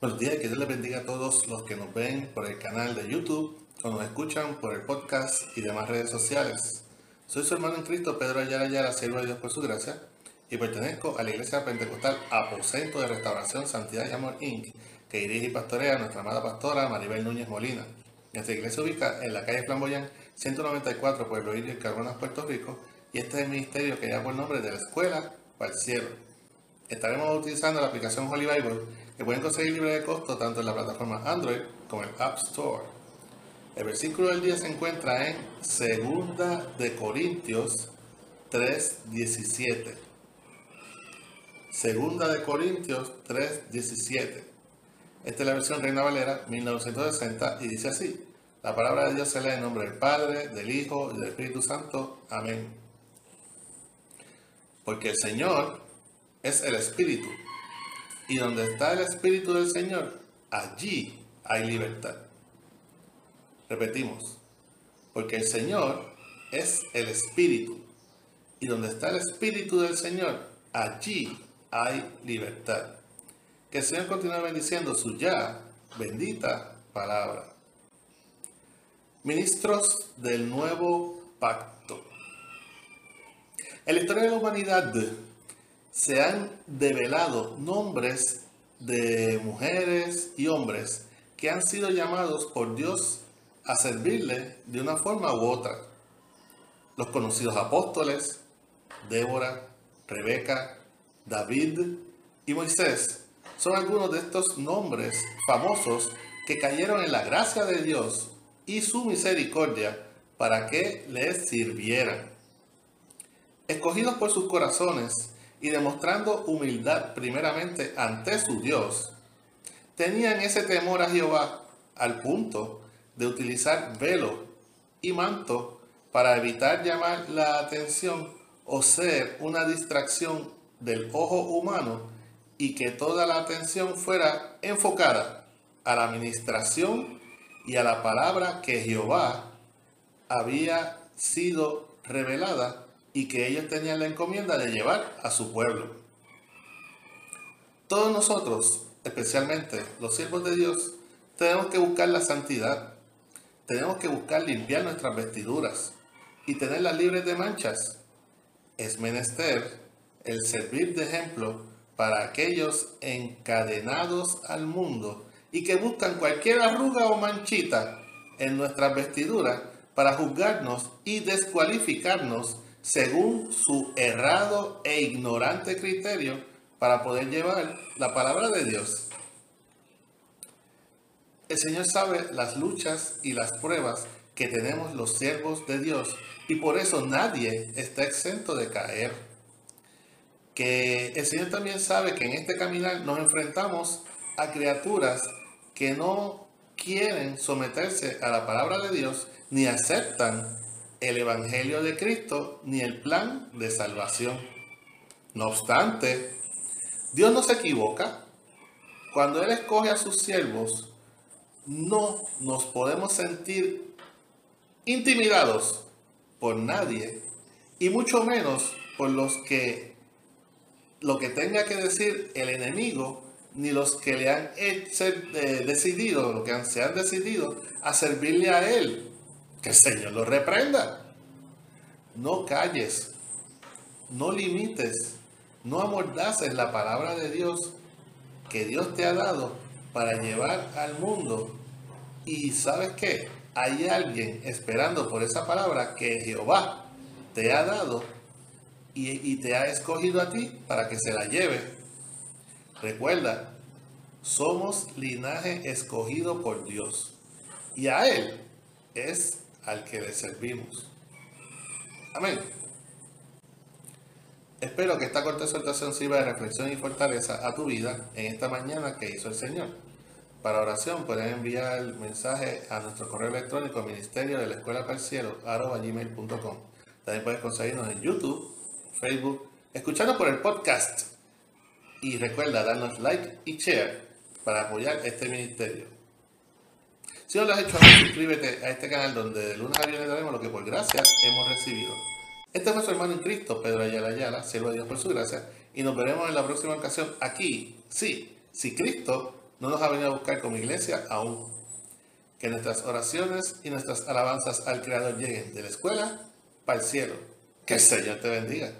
Buenos días, que Dios les bendiga a todos los que nos ven por el canal de YouTube o nos escuchan por el podcast y demás redes sociales. Soy su hermano en Cristo, Pedro Ayala Ayala, siervo de Dios por su gracia, y pertenezco a la Iglesia Pentecostal Aposento de Restauración, Santidad y Amor Inc., que dirige y pastorea nuestra amada pastora Maribel Núñez Molina. Nuestra iglesia se ubica en la calle Flamboyán 194, Pueblo Indio, Carbonas, Puerto Rico, y este es el ministerio que lleva por nombre de la Escuela para el Cielo. Estaremos utilizando la aplicación Holy Bible, que pueden conseguir libre de costo tanto en la plataforma Android como en App Store. El versículo del día se encuentra en 2 de Corintios 3:17. Segunda de Corintios 3:17. Esta es la versión Reina Valera 1960 y dice así. La palabra de Dios se lee en nombre del Padre, del Hijo y del Espíritu Santo. Amén. Porque el Señor es el Espíritu. Y donde está el Espíritu del Señor, allí hay libertad. Repetimos. Porque el Señor es el Espíritu. Y donde está el Espíritu del Señor, allí hay libertad. Que el Señor continúe bendiciendo su ya bendita palabra. Ministros del nuevo pacto. En la historia de la humanidad se han develado nombres de mujeres y hombres que han sido llamados por Dios a servirle de una forma u otra. Los conocidos apóstoles, Débora, Rebeca, David y Moisés son algunos de estos nombres famosos que cayeron en la gracia de Dios y su misericordia para que les sirvieran. Escogidos por sus corazones y demostrando humildad primeramente ante su Dios, tenían ese temor a Jehová al punto de utilizar velo y manto para evitar llamar la atención o ser una distracción del ojo humano y que toda la atención fuera enfocada a la administración y a la palabra que Jehová había sido revelada y que ellos tenían la encomienda de llevar a su pueblo. Todos nosotros, especialmente los siervos de Dios, tenemos que buscar la santidad, tenemos que buscar limpiar nuestras vestiduras y tenerlas libres de manchas. Es menester el servir de ejemplo para aquellos encadenados al mundo y que buscan cualquier arruga o manchita en nuestras vestiduras para juzgarnos y descualificarnos según su errado e ignorante criterio para poder llevar la palabra de Dios. El Señor sabe las luchas y las pruebas que tenemos los siervos de Dios y por eso nadie está exento de caer que el Señor también sabe que en este caminar nos enfrentamos a criaturas que no quieren someterse a la palabra de Dios ni aceptan el Evangelio de Cristo ni el plan de salvación. No obstante, Dios no se equivoca. Cuando Él escoge a sus siervos, no nos podemos sentir intimidados por nadie y mucho menos por los que lo que tenga que decir el enemigo, ni los que le han eh, decidido, lo que se han decidido a servirle a él. Que el Señor lo reprenda. No calles, no limites, no amordaces la palabra de Dios que Dios te ha dado para llevar al mundo. Y sabes qué? Hay alguien esperando por esa palabra que Jehová te ha dado y, te ha escogido a ti para que se la lleve. Recuerda, somos linaje escogido por Dios y a Él es al que le servimos. Amén. Espero que esta corta exhortación sirva de reflexión y fortaleza a tu vida en esta mañana que hizo el Señor. Para oración pueden enviar el mensaje a nuestro correo electrónico ministerio de la escuela para el gmail.com. También puedes conseguirnos en YouTube Facebook, escuchando por el podcast. Y recuerda darnos like y share para apoyar este ministerio. Si no lo has hecho aún, suscríbete a este canal donde de lunes a viernes daremos lo que por gracia hemos recibido. Este fue su hermano en Cristo, Pedro Ayala Ayala, siervo de Dios por su gracia, y nos veremos en la próxima ocasión aquí, sí, si Cristo no nos ha venido a buscar como iglesia aún. Que nuestras oraciones y nuestras alabanzas al Creador lleguen de la escuela para el cielo. Que el Señor te bendiga.